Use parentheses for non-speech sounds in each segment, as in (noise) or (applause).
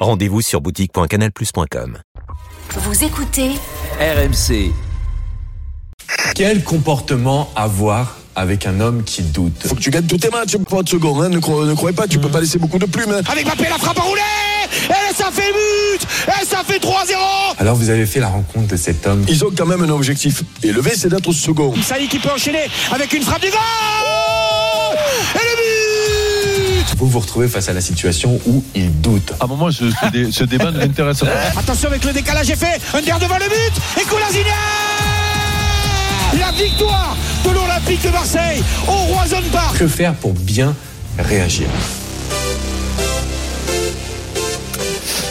Rendez-vous sur boutique.canalplus.com. Vous écoutez RMC. Quel comportement avoir avec un homme qui doute? Faut que tu gagnes tous tes matchs pour être second. Hein. Ne, cro ne, croyez pas, tu peux pas laisser beaucoup de plumes. Hein. Avec Mbappé, la frappe à rouler Et ça fait but Et ça fait 3-0 Alors vous avez fait la rencontre de cet homme. Ils ont quand même un objectif élevé, c'est d'être second. Saïd qui peut enchaîner avec une frappe du goal Et le but Vous vous retrouvez face à la situation où il doute. À un moment, ce, ce, dé, ce débat ne m'intéresse pas. (laughs) Attention avec le décalage effet Under devant le but Et Koulazinia La victoire de l'Olympique de Marseille au Roison Park Que faire pour bien réagir?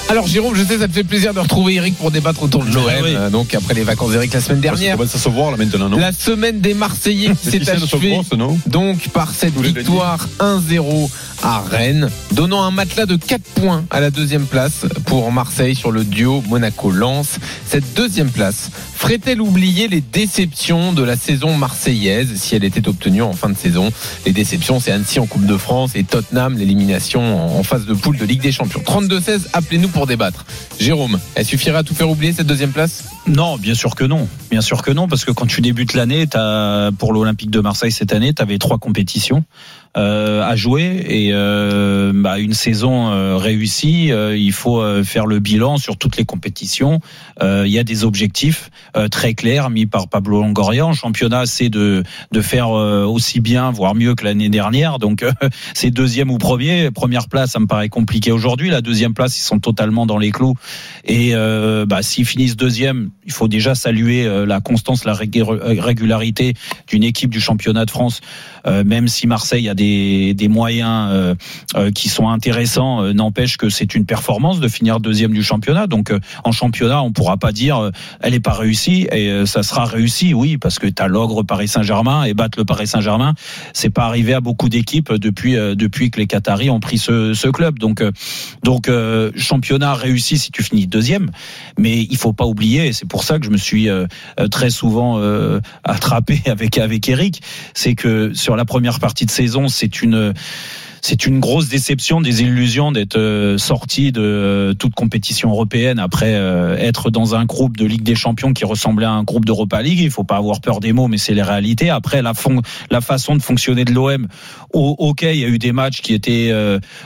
Alors Jérôme, je sais, ça te fait plaisir de retrouver Eric pour débattre autour de l'OM. oui. euh, donc après les vacances d'Eric la semaine dernière. Ça se voir là maintenant, non La semaine des Marseillais qui (laughs) s'est achevée donc par cette victoire 1-0 à Rennes, donnant un matelas de 4 points à la deuxième place pour Marseille sur le duo Monaco-Lens. Cette deuxième place ferait-elle oublier les déceptions de la saison marseillaise si elle était obtenue en fin de saison? Les déceptions, c'est Annecy en Coupe de France et Tottenham, l'élimination en phase de poule de Ligue des Champions. 32-16, appelez-nous pour débattre. Jérôme, elle suffirait à tout faire oublier cette deuxième place? Non, bien sûr que non. Bien sûr que non, parce que quand tu débutes l'année, t'as- pour l'Olympique de Marseille cette année, tu avais trois compétitions euh, à jouer et euh, bah, une saison euh, réussie, euh, il faut euh, faire le bilan sur toutes les compétitions. Euh, Il y a des objectifs très clairs mis par Pablo Longoria. En championnat, c'est de, de faire aussi bien, voire mieux que l'année dernière. Donc, (laughs) c'est deuxième ou premier. Première place, ça me paraît compliqué aujourd'hui. La deuxième place, ils sont totalement dans les clous. Et bah, s'ils finissent deuxième, il faut déjà saluer euh, la constance, la rég- régularité d'une équipe du championnat de France. Euh, même si Marseille a des, des moyens euh, euh, qui sont intéressants, euh, n'empêche que c'est une performance de finir deuxième du championnat. Donc euh, en championnat, on pourra pas dire euh, elle est pas réussie et euh, ça sera réussi, oui, parce que tu as l'ogre Paris Saint-Germain et battre le Paris Saint-Germain, c'est pas arrivé à beaucoup d'équipes depuis euh, depuis que les Qataris ont pris ce, ce club. Donc euh, donc euh, championnat réussi si tu finis deuxième, mais il faut pas oublier, c'est pour ça que je me suis euh, euh, très souvent euh, attrapé (laughs) avec avec Eric, c'est que sur la première partie de saison, c'est une c'est une grosse déception, des illusions d'être euh, sorti de euh, toute compétition européenne après euh, être dans un groupe de Ligue des Champions qui ressemblait à un groupe d'Europa League. Il faut pas avoir peur des mots, mais c'est les réalités. Après, la, fon- la façon de fonctionner de l'OM, ok, il y a eu des matchs qui étaient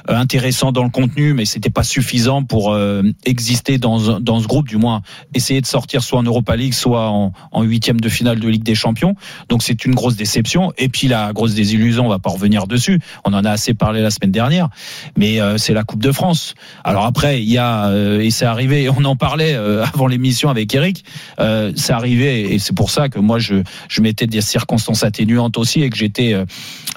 intéressants dans le contenu, mais c'était pas suffisant pour exister dans, dans ce groupe, du moins essayer de sortir soit en Europa League, soit en huitième de finale de Ligue des Champions. Donc c'est une grosse déception. Et puis la grosse désillusion, on va pas revenir dessus. On en a assez parlé la semaine dernière, mais euh, c'est la Coupe de France. Alors après, il y a euh, et c'est arrivé. (laughs) On en parlait euh, avant l'émission avec Eric. Euh, c'est arrivé et c'est pour ça que moi je je mettais des circonstances atténuantes aussi et que j'étais euh,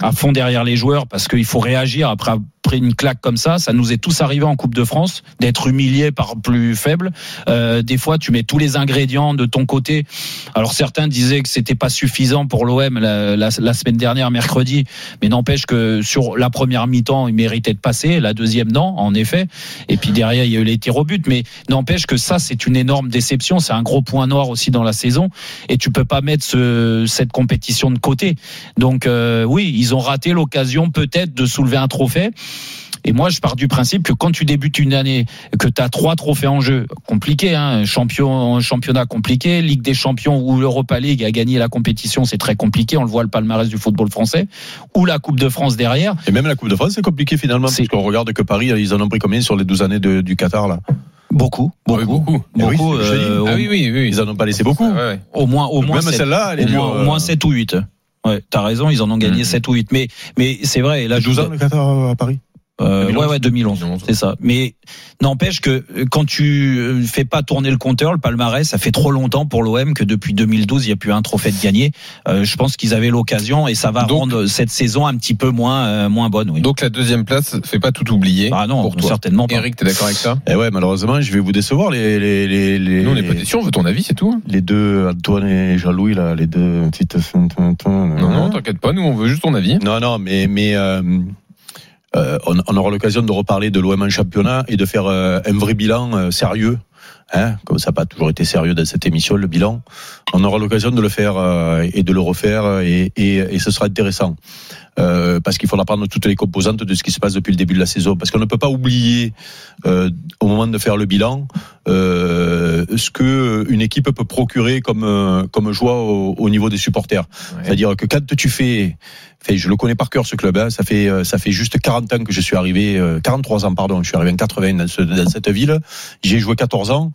à fond derrière les joueurs parce qu'il faut réagir après après une claque comme ça, ça nous est tous arrivé en Coupe de France d'être humilié par plus faible. Euh, des fois, tu mets tous les ingrédients de ton côté. Alors certains disaient que c'était pas suffisant pour l'OM la, la, la semaine dernière, mercredi, mais n'empêche que sur la première mi-temps, il méritait de passer, la deuxième non, en effet. Et puis derrière, il y a eu les tirs au but, mais n'empêche que ça, c'est une énorme déception. C'est un gros point noir aussi dans la saison, et tu peux pas mettre ce, cette compétition de côté. Donc euh, oui, ils ont raté l'occasion peut-être de soulever un trophée. Et moi, je pars du principe que quand tu débutes une année, que tu as trois trophées en jeu, compliqué, hein, champion, championnat compliqué, Ligue des Champions ou l'Europa League a gagné la compétition, c'est très compliqué. On le voit le palmarès du football français, ou la Coupe de France derrière. Et même la Coupe de France, c'est compliqué finalement, parce qu'on regarde que Paris, ils en ont pris combien sur les 12 années de, du Qatar là? Beaucoup, beaucoup, beaucoup. beaucoup. Eh oui, dis. euh, Ah oui, oui, oui. Ils en ont pas laissé beaucoup. Ouais, ouais. Au moins, au moins Même sept. celle-là, elle est au moins, dure, au moins euh. 7 ou 8. Ouais, t'as raison, ils en ont gagné Mhm. 7 ou 8. Mais, mais c'est vrai, et là, je 12 vous- ans le Qatar à Paris? Euh, 2011. ouais, ouais, 2011, 2011. c'est ça. Mais n'empêche que euh, quand tu euh, fais pas tourner le compteur, le palmarès, ça fait trop longtemps pour l'OM que depuis 2012, il n'y a plus un trophée de gagné. Euh, je pense qu'ils avaient l'occasion et ça va Donc- rendre cette saison un petit peu moins euh, moins bonne. Oui. Donc la deuxième place fait pas tout oublier. ah non, pour toi. certainement pas. Eric, t'es d'accord avec ça? Eh ouais, malheureusement, je vais vous décevoir les les les les, Nous on n'est pas déçus, on veut ton avis, c'est tout. les deux Antoine et Jean-Louis là, les deux petites. Non, non, t'inquiète pas, nous on veut juste ton avis. Non, non, mais mais euh, on, on aura l'occasion de reparler de l'OM en championnat et de faire euh, un vrai bilan euh, sérieux. Hein, comme ça n'a pas toujours été sérieux dans cette émission, le bilan. On aura l'occasion de le faire et de le refaire et, et, et ce sera intéressant. Euh, parce qu'il faudra prendre toutes les composantes de ce qui se passe depuis le début de la saison. Parce qu'on ne peut pas oublier, euh, au moment de faire le bilan, euh, ce que une équipe peut procurer comme comme joie au, au niveau des supporters. C'est-à-dire que quand tu fais, je le connais par cœur ce club, hein, ça fait euh, ça fait juste 40 ans que je suis arrivé, euh, 43 ans pardon, je suis arrivé en 80 dans, ce- dans cette ville. J'ai joué 14 ans.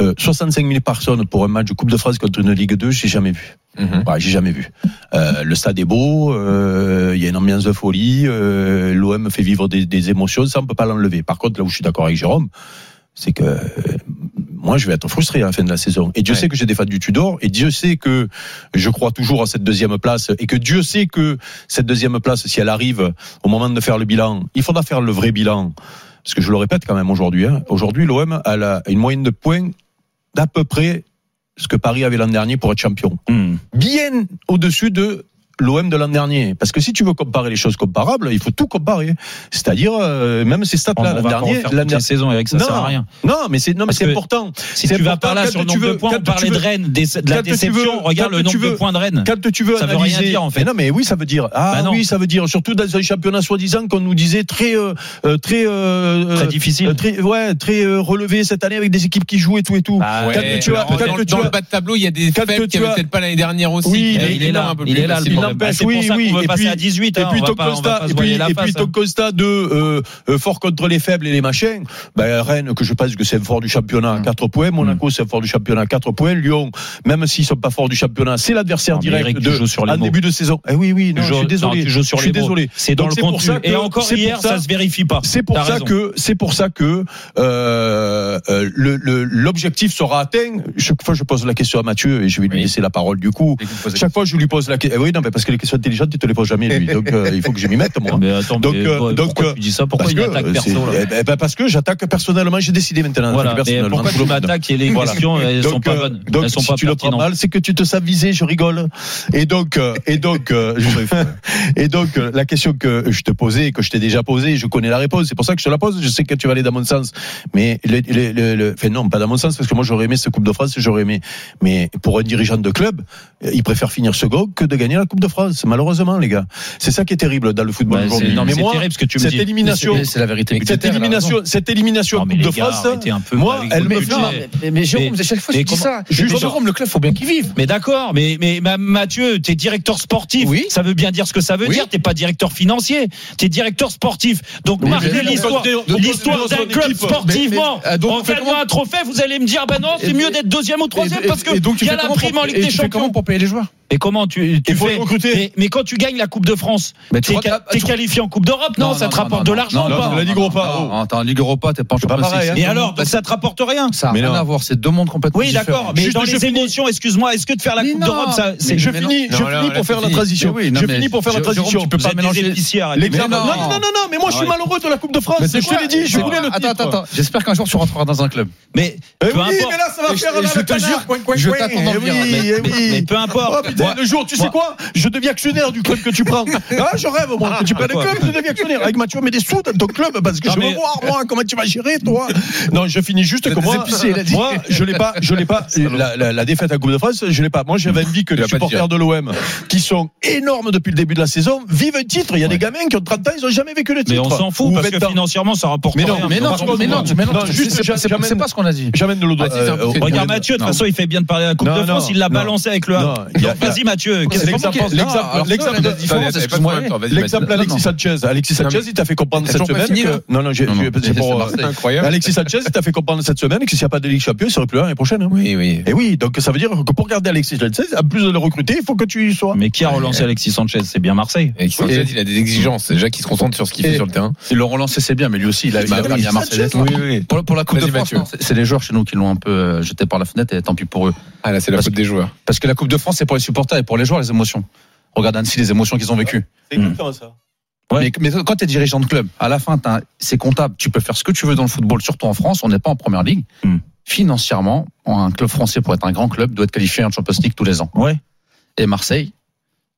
Euh, 65 000 personnes pour un match de Coupe de France contre une Ligue 2, j'ai jamais vu. Mhm. Ouais, j'ai jamais vu. Euh, le stade est beau, euh, il y a une ambiance de folie, euh, l'OM fait vivre des, des émotions, ça on peut pas l'enlever. Par contre, là où je suis d'accord avec Jérôme, c'est que euh, moi je vais être frustré à la fin de la saison. Et Dieu Ouais. sait que j'ai défendu Tudor, et Dieu sait que je crois toujours à cette deuxième place, et que Dieu sait que cette deuxième place, si elle arrive au moment de faire le bilan, il faudra faire le vrai bilan. Parce que je le répète quand même aujourd'hui, hein, aujourd'hui l'OM a la- une moyenne de points d'à peu près ce que Paris avait l'an dernier pour être champion Hmm. bien au-dessus de l'OM de l'an dernier. Parce que si tu veux comparer les choses comparables, il faut tout comparer. C'est-à-dire, euh, même ces stats-là, l'an dernier. les dernier- saisons, Eric, ça Non. sert à rien. Non, mais c'est, non, mais c'est important. Si tu vas par là sur le nombre de veux- points, on parlait de veux- Rennes, des- de la déception. veux- Regarde le nombre de veux- points de Rennes. Quand tu veux Ça veut rien analyser, dire, en fait. Mais non, mais oui, ça veut dire. Ah Bah oui, ça veut dire. Surtout dans un championnat soi-disant qu'on nous disait très, euh, euh, très, euh, Très difficile. très, ouais, très euh, relevé cette année avec des équipes qui jouent et tout et tout. Bah, Quand Ouais, tu as- dans, le bas de tableau, il y a des faibles tu qui avaient peut-être pas l'année dernière aussi. Oui, il est là, un peu il plus est là n'empêche, Bah, C'est pour oui, ça oui, veut et passer puis- à 18. Et hein, puis et puis, et hein. de euh, euh, fort contre les faibles et les machins. Ben, Rennes, que je pense que c'est fort du championnat à 4 points. Monaco, c'est un fort du championnat à 4 points. Lyon, même s'ils sont pas forts du championnat, c'est l'adversaire direct Eric, de sur les en mots. début de saison. Eh oui, oui, non, je suis désolé. non, sur je suis désolé. C'est dans Donc, le c'est contenu. que- Et encore c'est hier, ça- ça se vérifie pas. C'est pour ça que c'est pour ça que euh, l'objectif sera atteint. Chaque fois, je pose la question à Mathieu et je vais lui laisser la parole du coup. Chaque fois, je lui pose la question. oui, non, mais parce que les questions intelligentes, tu te les poses jamais lui. Donc, euh, il faut que je m'y mette moi. Mais attends, Donc, mais euh, donc, pourquoi tu dis ça? Pourquoi que, attaque euh, perso là eh ben, parce que j'attaque personnellement, j'ai décidé maintenant. Voilà. Mais pourquoi tu m'attaques et les Voilà. questions elles sont Donc, pas euh, bonnes donc, Elles sont si pas tu le prends mal, c'est que tu te sens visé, je rigole. Et donc, et donc, je- (laughs) et donc, la question que je te posais, que je t'ai déjà posée, je connais la réponse. C'est pour ça que je te la pose. Je sais que tu vas aller dans mon sens, mais le, le, le- le- enfin non, pas dans mon sens, parce que moi j'aurais aimé cette Coupe de France, j'aurais aimé. Mais pour un dirigeant de club, il préfère finir second que de gagner la Coupe de France. Malheureusement, les gars, c'est ça qui est terrible dans le football aujourd'hui. non, mais moi, terrible ce que tu me cette dis. élimination, C'est la vérité. cette élimination, cette élimination de gars, France, un peu moi, elle le me fait. Mais, mais Jérôme, Mais- à chaque fois, dis comment- ça. Jérôme, le club, faut bien qu'il vive. Mais d'accord, mais, mais ma- Mathieu, t'es directeur sportif. Oui. Ça veut bien dire ce que ça veut Oui. dire. T'es pas directeur financier. T'es directeur sportif. Donc, marquez l'histoire, d'un club sportivement. donc, en gagnant un trophée, vous allez me dire, ben non, c'est mieux d'être deuxième ou troisième parce que il y a la prime en Ligue des comment Champions. pour payer les joueurs? Et comment tu, tu fais recruter. mais, mais quand tu gagnes la Coupe de France, t'es tu- qualifié en Coupe d'Europe, non, Ça te rapporte de l'argent non, ou pas non, la Ligue Europa. Non, non, attends, en Ligue Europa, t'es pas en championnat. Et alors, ça te rapporte rien Ça n'a Mais rien non. à voir, c'est deux mondes complètement Oui, différents. d'accord, mais Juste, dans les émotions, excuse-moi, est-ce que de faire la Coupe non, d'Europe, ça, Je finis, non, pour faire la transition. Oui, non, Je finis pour faire la transition. tu peux pas mélanger. Non, non. non, non, non, mais moi je suis malheureux de la Coupe de France. Je te l'ai dit, je voulais le Attends, attends, attends. J'espère qu'un jour tu rentreras dans un club. Mais peu oui, importe. mais là ça va faire je- te jure, je t'attends oui, Mais- oui. peu importe. Oh le jour, tu sais quoi Je deviens actionnaire du club que tu prends. (laughs) Ah, je rêve, moi, que tu prennes le club, je deviens actionnaire. Avec Mathieu, mets des sous dans ton club parce que Non, je veux voir, moi, comment tu vas gérer, toi. Non, je finis juste que moi, moi, je l'ai pas, je l'ai pas, (laughs) la, la, la défaite à Coupe de France, je l'ai pas. Moi, j'avais envie que les supporters de l'OM, qui sont énormes depuis le début de la saison, vivent un titre. Il y a des gamins qui ont 30 ans, ils ont jamais vécu le titre. Mais on s'en fout Ou parce 20 que financièrement ça rapporte Mais non, rien. Mais non, mais non, mais non, juste, c'est pas- ce qu'on a dit. J'amène de l'eau. Ah, euh, Regarde Mathieu, de toute façon il fait bien de parler à la Coupe de France, il l'a balancé avec le Non, Havre. il y L'exemple L'exemple Alexis Sanchez. Alexis Sanchez, il t'a fait comprendre cette semaine. Non, non, c'est pour. Euh, Incroyable. Alexis Sanchez, il t'a fait comprendre cette semaine que s'il n'y a pas de Ligue Champion, il serait plus là l'année prochaine. Hein. Oui, oui. Et oui, donc ça veut dire que pour garder Alexis Sanchez, en plus de le recruter, il faut que tu y sois. Mais qui a relancé Alexis Sanchez? C'est bien Marseille. Alexis Sanchez, il a des exigences. Déjà se concentre sur ce qu'il fait sur le terrain. Il le relancer, c'est bien, mais lui aussi, il a bah bien Marseille. Hein. Pour la Coupe de France, c'est les joueurs chez nous qui l'ont un peu euh, jeté par la fenêtre et tant pis pour eux. Ah là, c'est la faute des joueurs. Parce que la Coupe de France, c'est pour les supporters et pour les joueurs, les émotions. Regarde Annecy, les émotions qu'ils ont vécues. C'est hmm. ça. Mais, quand tu es dirigeant de club, à la fin, c'est comptable. Tu peux faire ce que tu veux dans le football, surtout en France. On n'est pas en première ligue. Hmm. Financièrement, un club français, pour être un grand club, doit être qualifié en Champions League tous les ans. Ouais. Et Marseille,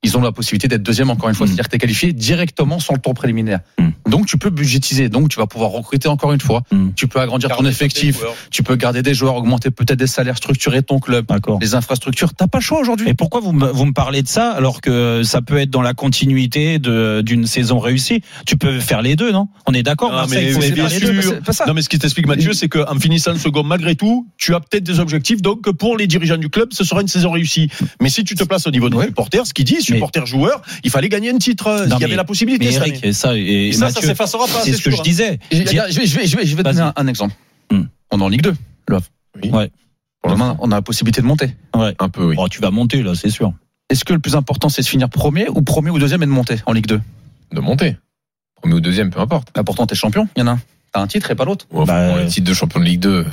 ils ont la possibilité d'être deuxième encore une fois, hmm. c'est-à-dire que tu es qualifié directement sans le tour préliminaire. Hmm. Donc tu peux budgétiser, donc tu vas pouvoir recruter encore une fois, hmm. tu peux agrandir ton effectif, tu peux garder des joueurs, augmenter peut-être des salaires, structurer ton club, les infrastructures, t'as pas le choix aujourd'hui. Et pourquoi vous me, vous me parlez de ça alors que ça peut être dans la continuité d'une saison réussie? Tu peux faire les deux, non? On est d'accord Non mais ce qui t'explique Mathieu, c'est qu'en finissant le second malgré tout, tu as peut-être des objectifs. Donc pour les dirigeants du club, ce sera une saison réussie. Mais si tu te places au niveau des ouais. supporters, ce qu'ils disent supporters joueurs, il fallait gagner un titre. Euh, il y avait la possibilité. Et ça, ça, Mathieu, ça s'effacera pas. C'est ce que je hein. disais. Je, vais, je vais, je vais, je vais donner un, exemple. Hmm. On est en Ligue 2, le Havre. Oui. Demain, on a la possibilité de monter. Un peu, oui. Oh, tu vas monter, là, c'est sûr. Est-ce que le plus important, c'est de finir premier ou premier ou deuxième et de monter en Ligue 2 De monter. Premier ou deuxième, peu importe. Bah pourtant, t'es champion, il y en a un. T'as un titre et pas l'autre. Ouais, bah, le titre de champion de Ligue 2.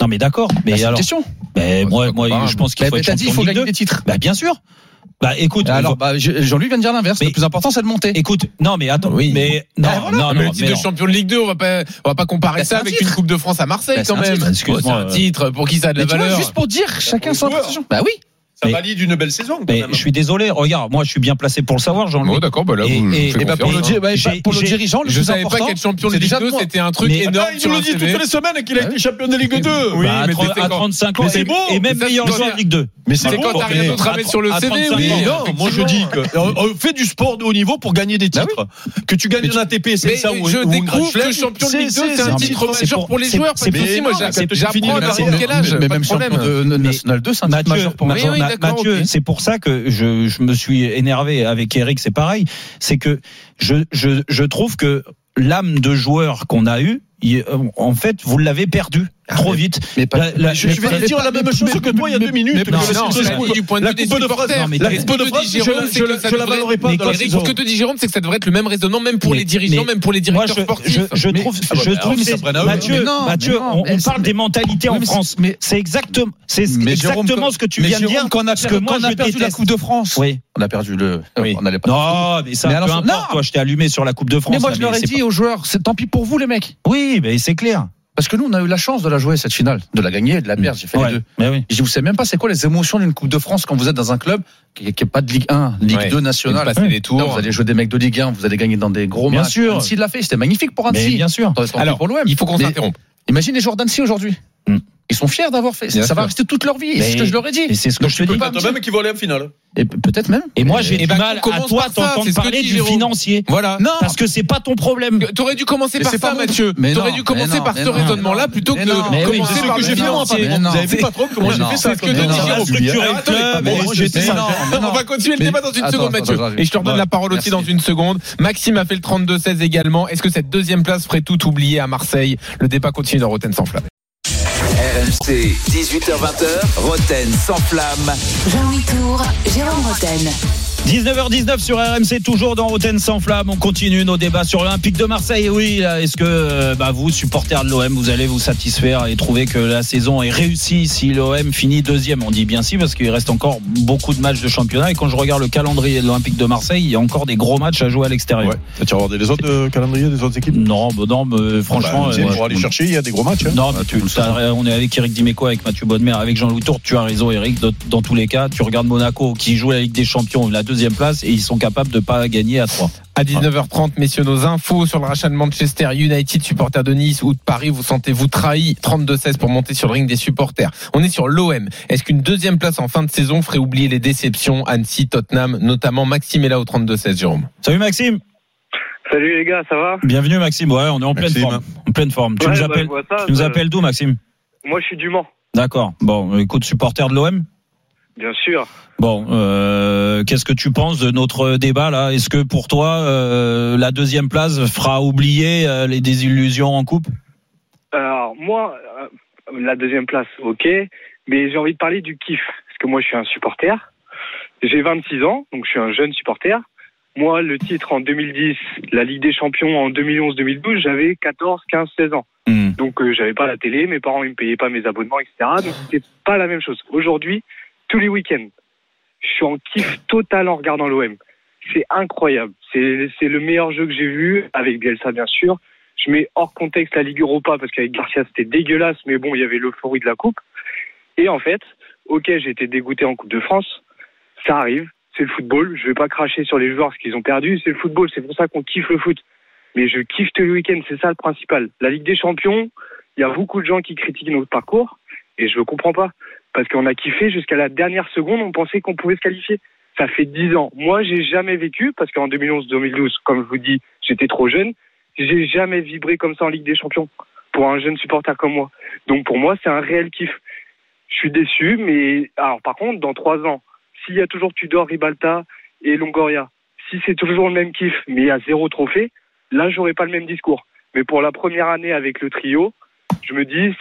Non mais d'accord, mais bah, alors. Une question. Ben, mais moi, moi, je pense qu'il bah, faut être champion faut de gagner des titres. Bah, bien sûr. Bah écoute, alors euh, bah, Jean-Luc vient de dire l'inverse. Le plus important, c'est de monter. Écoute, non mais attends, oui. mais bah, non, non, non, le titre de champion de Ligue 2, on va pas, on va pas comparer bah, ça avec une Coupe de France à Marseille bah, quand même. C'est un titre pour qui ça a de la valeur. Juste pour dire, chacun son Bah oui. Ça valide une belle saison. Je suis désolé. Regarde, moi, je suis bien placé pour le savoir, Jean-Louis. Oh, d'accord, bah là, vous et, et, eh ben, pour, le, bah, pour le dirigeant, le je savais pas qu'être champion de Ligue 2, c'était un truc énorme. Attends, il nous le dit toutes les semaines qu'il a été champion de Ligue 2. Oui, bah, à 35 ans, c'est bon. Et même meilleur joueur de Ligue 2. Mais c'est ah, quand t'as rien d'autre à mettre sur le CV. Oui, hein, non, moi, je dis que euh, euh, fais du sport de haut niveau pour gagner des bah titres. Que tu gagnes un ATP, c'est ça ou Je découvre que champion de Ligue 2, c'est un titre majeur pour les joueurs. Parce que moi, j'apprends à quel âge. Mais même champion de National 2, c'est un titre majeur pour les joueurs. Mathieu, c'est pour ça que je, me suis énervé avec Eric, c'est pareil. C'est que je, je, je trouve que l'âme de joueur qu'on a eu, en fait, vous l'avez perdue. Ah, trop vite. Mais pas, la, je, je, vais pas, dire pas, la même chose mais, que toi il y a deux minutes. Non, non, non, du point de vue des supporters. La Coupe de France, je la valorerai pas. Ce que te dit Jérôme, c'est que ça devrait être le même raisonnement, même pour les dirigeants, même pour les directeurs sportifs. Je trouve, je trouve, Mathieu, Mathieu, on parle des mentalités en France. C'est exactement, c'est exactement ce que tu viens de dire. Qu'on a perdu la Coupe de France. Oui. On a perdu le. Oui. On allait pas. Non, mais ça. Peu importe. Toi, je t'ai allumé sur la Coupe de France. Mais moi, je leur ai dit aux joueurs, c'est tant pis pour vous, les mecs. Oui, mais c'est clair. Parce que nous, on a eu la chance de la jouer, cette finale, de la gagner, de la perdre. J'ai fait les deux. Mais oui. Je vous sais même pas c'est quoi les émotions d'une Coupe de France quand vous êtes dans un club qui n'est pas de Ligue 1, Ligue 2 nationale. Vous, les tours. Vous allez jouer des mecs de Ligue 1, vous allez gagner dans des gros bien matchs. Sûr. Annecy l'a fait, c'était magnifique pour Annecy. Mais bien sûr. Alors, il faut qu'on s'interrompe. les Jordan Si aujourd'hui. Hmm. Ils sont fiers d'avoir fait. Ça va rester toute leur vie. C'est ce que je leur ai dit. Et c'est ce que je te dis. Peut-être même qu'ils vont aller en finale. Et peut-être même. Et moi, j'ai eh du bah, mal à toi t'entendre parler du financier. Voilà. Non. Parce que c'est pas ton problème. T'aurais dû commencer par ça, Mathieu. T'aurais dû commencer par ce raisonnement-là plutôt que de commencer par le financier. Vous avez vu pas trop comment j'ai fait ça. On va continuer le débat dans une seconde, Mathieu. Et je te redonne la parole aussi dans une seconde. Maxime a fait le 32-16 également. Est-ce que cette deuxième place ferait tout oublier à Marseille Le débat continue dans Rotten sans flamme. RMC, 18h20, Roten sans flamme. Jean-Louis Tour, Jérôme Roten. 19h19 sur RMC, toujours dans Roten sans flamme. On continue nos débats sur l'Olympique de Marseille. Et oui, est-ce que euh, bah, vous, supporters de l'OM, vous allez vous satisfaire et trouver que la saison est réussie si l'OM finit deuxième? On dit bien si, parce qu'il reste encore beaucoup de matchs de championnat. Et quand je regarde le calendrier de l'Olympique de Marseille, il y a encore des gros matchs à jouer à l'extérieur. Ouais. Tu as regardé les autres euh, calendriers des autres équipes? Non, bah, non mais, euh, franchement. Bah, tiens, pour aller chercher, il y a des gros matchs. Hein. Non, mais tu, on est avec Eric Dimeco, avec Mathieu Bonnemer, avec Jean-Louis Tour. Tu as raison, Eric. Dans, tous les cas, tu regardes Monaco qui joue la Ligue des Champions, deuxième place et ils sont capables de pas gagner à 3. À 19h30, messieurs, nos infos sur le rachat de Manchester United, supporters de Nice ou de Paris, vous sentez-vous trahi? 32-16 pour monter sur le ring des supporters. On est sur l'OM. Est-ce qu'une deuxième place en fin de saison ferait oublier les déceptions? Annecy, Tottenham, notamment Maxime est là au 32-16, Jérôme Salut Maxime Salut les gars, ça va? Bienvenue Maxime, ouais, on est en pleine forme. En pleine forme. Tu nous bah, appelles, euh, appelles d'où Maxime? Moi je suis du Mans. D'accord. Bon, écoute, supporter de l'OM Bien sûr. Bon, euh, qu'est-ce que tu penses de notre débat là? Est-ce que pour toi, euh, la deuxième place fera oublier euh, les désillusions en coupe? Alors, moi, la deuxième place, ok. Mais j'ai envie de parler du kiff. Parce que moi, je suis un supporter. J'ai 26 ans, donc je suis un jeune supporter. Moi, le titre en 2010, la Ligue des Champions en 2011-2012, j'avais 14, 15, 16 ans. Hmm. Donc, j'avais pas la télé, mes parents, ils me payaient pas mes abonnements, etc. Donc, c'était pas la même chose. Aujourd'hui, tous les week-ends, je suis en kiff total en regardant l'OM. C'est incroyable. C'est le meilleur jeu que j'ai vu, avec Bielsa, bien sûr. Je mets hors contexte la Ligue Europa, parce qu'avec Garcia, c'était dégueulasse, mais bon, il y avait l'euphorie de la Coupe. Et en fait, ok, j'ai été dégoûté en Coupe de France. Ça arrive. C'est le football. Je vais pas cracher sur les joueurs parce qu'ils ont perdu. C'est le football. C'est pour ça qu'on kiffe le foot. Mais je kiffe tous les week-ends. C'est ça le principal. La Ligue des Champions, il y a beaucoup de gens qui critiquent notre parcours. Et je ne comprends pas. Parce qu'on a kiffé jusqu'à la dernière seconde. On pensait qu'on pouvait se qualifier. Ça fait 10 ans. Moi, j'ai jamais vécu, parce qu'en 2011-2012, comme je vous dis, j'étais trop jeune. J'ai jamais vibré comme ça en Ligue des Champions. Pour un jeune supporter comme moi. Donc pour moi, c'est un réel kiff. Je suis déçu, mais alors par contre, dans trois ans, s'il y a toujours Tudor, Ribalta et Longoria, si c'est toujours le même kiff, mais il y a zéro trophée, là, j'aurai pas le même discours. Mais pour la première année avec le trio, je me dis,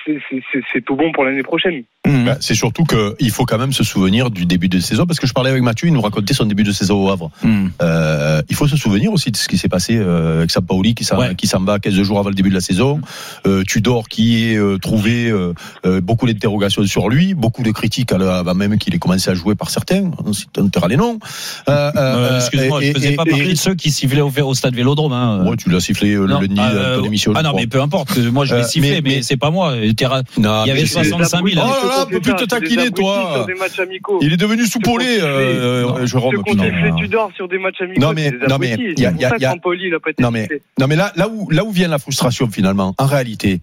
c'est tout bon pour l'année prochaine. Bah, c'est surtout qu'il faut quand même se souvenir du début de saison, parce que je parlais avec Mathieu, il nous racontait son début de saison au Havre. Hmm. Euh, il faut se souvenir aussi de ce qui s'est passé euh, avec Sampaoli qui s'en Ouais. qui s'en va 15 jours avant le début de la saison, euh, Tudor qui est euh, trouvé euh, euh, beaucoup d'interrogations sur lui, beaucoup de critiques avant même qu'il ait commencé à jouer par certains, on taira les noms. Euh, euh, Euh, Excuse-moi, je faisais et- pas partie de ceux qui sifflaient au, au stade Vélodrome. Hein. Ouais, tu l'as sifflé le euh, à ton émission. ah non, mais peu importe. Moi, je l'ai sifflé, mais, mais- c'est pas moi. Il y avait mais C'est des 65 000. abrutis, Oh on peut plus te taquiner, toi. Sur des matchs amicaux. Il est devenu soupolé, euh, euh, Jérôme. Putain. sifflait Tudor sur des matchs amicaux, Non, mais- non, mais il y a- Non mais non mais là là où là où vient la frustration finalement en réalité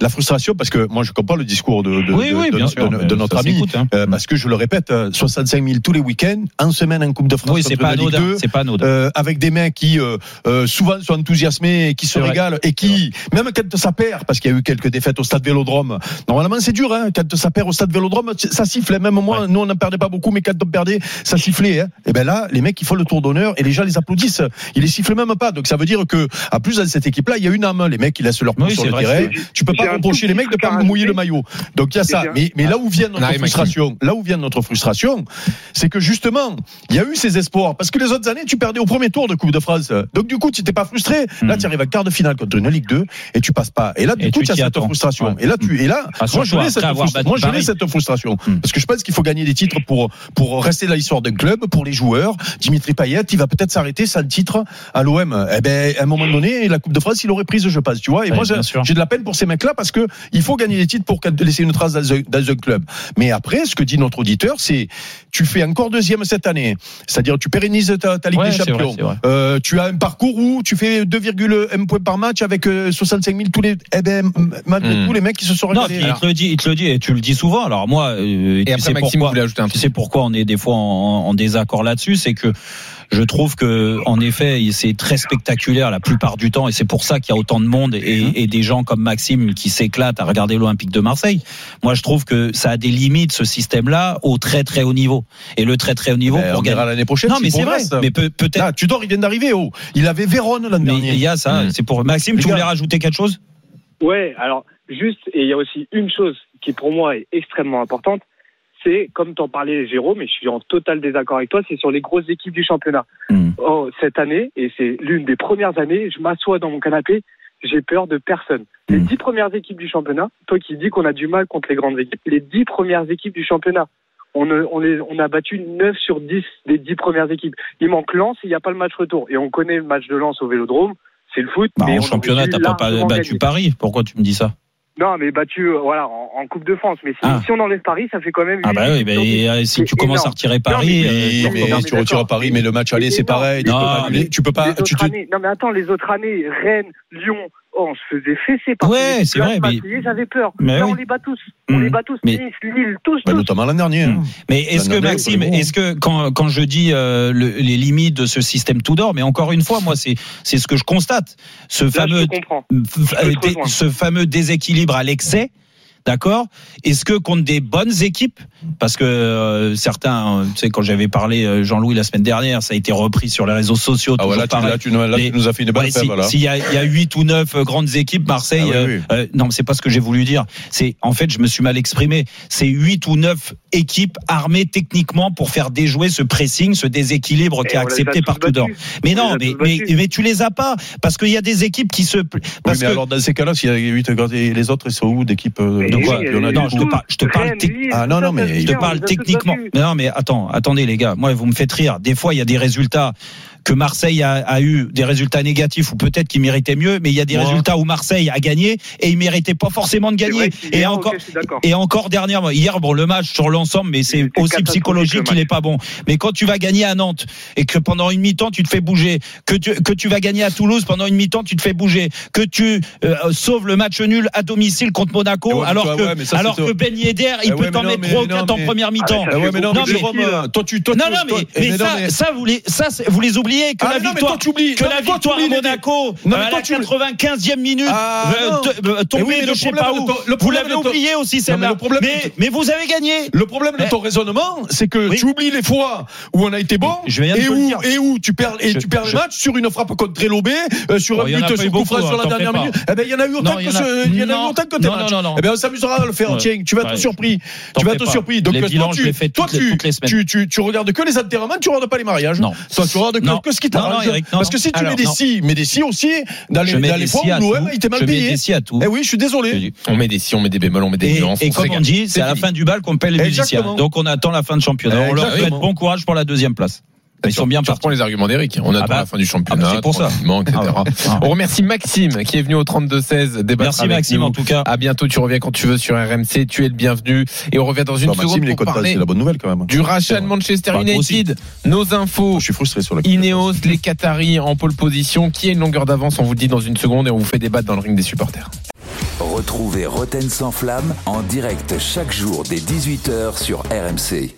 la frustration parce que moi je comprends le discours de de, Oui, de- oui, de- bien de- sûr. de- mais de notre ami hein. euh, parce que je le répète euh, 65 000 tous les week-ends en semaine en Coupe de France Oui, c'est pas la Ligue anodin. 2, C'est pas anodin. euh, avec des mecs qui euh, euh, souvent sont enthousiasmés et qui se régalent et qui même quand ça perd parce qu'il y a eu quelques défaites au stade Vélodrome normalement c'est dur hein, quand ça perd au stade Vélodrome ça sifflait. Même moi nous on n'en perdait pas beaucoup mais quand on perdait ça sifflait hein. et ben là les mecs ils font le tour d'honneur et les gens les applaudissent. Ils les sifflent même pas. Donc ça veut dire que à plus dans cette équipe là il y a une âme. Les mecs ils laissent leur pouce Oui, sur le terrain. Tu peux pas reprocher les mecs de pas mouiller le maillot. Donc il y a ça. mais mais là où vient notre Maxime. frustration là où vient notre frustration c'est que justement il y a eu ces espoirs. Parce que les autres années tu perdais au premier tour de Coupe de France. Donc du coup tu n'étais pas frustré. Là Mhm. tu arrives à quart de finale contre une Ligue 2 et tu passes pas. Et là du Et coup tu as cette attends. frustration. Ouais. et là tu et là Ah, moi je l'ai cette frustration battu moi je l'ai Paris. Cette frustration Mhm. parce que je pense qu'il faut gagner des titres pour pour rester dans l'histoire d'un club pour les joueurs Dimitri Payet il va peut-être s'arrêter sans titre à l'OM eh ben à un moment donné la Coupe de France il aurait prise je pense tu vois et moi j'ai de la peine pour ces mecs là parce que il faut gagner des titres pour laisser une trace dans un, dans un club mais après ce que dit notre auditeur c'est tu fais encore deuxième cette année c'est-à-dire tu pérennises ta, ta Ligue Ouais, des vrai, Champions vrai. euh, tu as un parcours où tu fais 2,1 points par match avec euh, 65 000 tous les eh ben malgré Hmm. tout les mecs qui se sont régalés il te le dit, il te le dit, et tu le dis souvent. Alors moi, euh, Et tu après, sais Maxime pourquoi, voulait ajouter un tu sais pourquoi on est des fois en, en désaccord là-dessus, c'est que je trouve que, en effet, c'est très spectaculaire la plupart du temps, et c'est pour ça qu'il y a autant de monde et, et des gens comme Maxime qui s'éclatent à regarder l'Olympique de Marseille. Moi, je trouve que ça a des limites ce système-là au très très haut niveau. Et le très très haut niveau Ben, pour on verra gagner. l'année prochaine Non, mais c'est vrai. Mais peut- peut-être. Là, Tudor il vient d'arriver oh il avait Vérone l'an Mais dernier il y a ça. Mm. C'est pour Maxime. Les Tu voulais gars. rajouter quelque chose? Ouais, alors juste, et il y a aussi une chose qui pour moi est extrêmement importante, c'est, comme t'en parlais Jérôme, et je suis en total désaccord avec toi, c'est sur les grosses équipes du championnat. Hmm. Oh, cette année, et c'est l'une des premières années, je m'assois dans mon canapé, j'ai peur de personne. Les Hmm. dix premières équipes du championnat, toi qui dis qu'on a du mal contre les grandes équipes, les dix premières équipes du championnat, on, a- on, les- on a battu 9 sur 10 des dix premières équipes. Il manque Lens il n'y a pas le match retour. Et on connaît le match de Lens au Vélodrome, c'est le foot. Bah, mais En championnat, t'as pas, battu. Paris. Pourquoi tu me dis ça? Non, mais battu euh, voilà, en, en Coupe de France. Mais si, Ah. si on enlève Paris, ça fait quand même. Ah bah oui, bah, et, euh, si tu commences à retirer Non, Paris, mais- euh, mais non, mais tu retires. Paris, mais le match aller, c'est pareil. Les Non, autres mais années- tu peux pas. les Tu années- non, mais attends, les autres années, Rennes, Lyon, on se faisait fesser par Ouais, c'est vrai, mais- Marseillais, J'avais peur. Mais Là, oui. on les bat tous. On Mhm. les bat tous. Mais- Nice, Lille, tous, bah, tous. notamment l'an dernier. hein. Mais est-ce que Maxime, est-ce que quand, quand je dis euh, le- les limites de ce système tout d'or, mais encore une fois, moi c'est c'est ce que je constate, ce Là, fameux je ce fameux déséquilibre à l'excès D'accord Est-ce que contre des bonnes équipes Parce que euh, certains, euh, tu sais, quand j'avais parlé euh, Jean-Louis la semaine dernière, ça a été repris sur les réseaux sociaux. Ah tu, pareil. là, tu, nous- là, Les- tu nous as fait une bonne Ouais, fève, si- voilà. S'il y a, il y a 8 ou 9 grandes équipes, Marseille. Ah oui, euh, oui. euh, non, mais c'est pas ce que j'ai voulu dire. C'est en fait, je me suis mal exprimé. C'est 8 ou 9 équipes armées techniquement pour faire déjouer ce pressing, ce déséquilibre Et qui est accepté battus. dedans. Mais On non, mais, mais, tu les as pas parce qu'il y a des équipes qui se. Oui, Parce mais que alors dans ces cas-là, s'il y a 8 et les autres, ils sont où d'équipes euh, de quoi non, je te parle, je te Ah, non, non, mais je te parle techniquement. non, mais attends, attendez les gars. Moi, vous me faites rire. Des fois, il y a des résultats que Marseille a, a eu des résultats négatifs ou peut-être qu'il méritait mieux, mais il y a des Ouais. résultats où Marseille a gagné et il méritait pas forcément de gagner. Et encore, et encore dernièrement, hier, bon, le match sur l'ensemble, mais c'est Il aussi psychologique le qu'il match. est pas bon. Mais quand tu vas gagner à Nantes et que pendant une mi-temps tu te fais bouger, que tu, que tu vas gagner à Toulouse pendant une mi-temps tu te fais bouger, que tu euh, sauves le match nul à domicile contre Monaco, ouais, alors toi, que, ouais, ça, alors que Ben Yedder, il Eh peut ouais, t'en mettre mais 3 ou non, 4 en première mi-temps. Ah, non, Non, mais toi, tu, toi, non, non, mais, toi- mais eh, ça, mais- ça, vous les, ça, vous les oubliez que Ah, la mais non, mais victoire, que Non, la mais victoire à Monaco, Non, mais à la tu- 95e minute, Ah, euh, euh, tombée oui, mais de je sais pas où. le Vous l'avez oublié aussi, mais celle-là. Mais, ton- mais vous avez gagné. Le problème de Mais- ton raisonnement, c'est que Oui. tu oublies les fois où on a été bon Je et où, et où tu perds, et Je- tu perds je- le match sur une frappe contre Trélobé, euh, sur Oh, un but sur coup franc sur hein, la dernière minute. Eh ben, il y en a eu autant que y en a- ce- il y en a eu non, autant que tes matchs. Eh ben, on s'amusera à le faire, tiens, tu vas être surpris. Tu vas être surpris. Donc, toi, tu, tu, tu, regardes que les enterrements, tu regardes pas les mariages. Non. Toi, tu regardes que. Que ce qui t'arrange. Parce que si tu alors, mets des non. si, mais des si aussi, dans les, mets dans où l'OM a été mal Je mets payé. des si à tout. Eh oui, je suis désolé. On met des si, on met des bémols, on met des Et, nuances. et comme on dit, c'est à la fin du bal qu'on paie les musiciens. Donc on attend la fin de championnat. On leur souhaite bon courage pour la deuxième place. Ils sont bien partis. reprends les arguments d'Eric. On attend bah. la fin du championnat, Ah bah, c'est pour ça. etc. Ah ouais. Ah. On remercie Maxime qui est venu au 32-16 débattre Merci avec Maxime nous. en tout cas. À bientôt, tu reviens quand tu veux sur RMC, tu es le bienvenu. Et on revient dans une Bah, Maxime, seconde content, parler c'est la bonne nouvelle quand même. du rachat de Manchester. United. Nos infos. Je suis frustré sur la Ineos, les Qataris en pole position. Qui a une longueur d'avance On vous le dit dans une seconde et on vous fait débattre dans le ring des supporters. Retrouvez Roten sans flamme en direct chaque jour dès 18h sur RMC.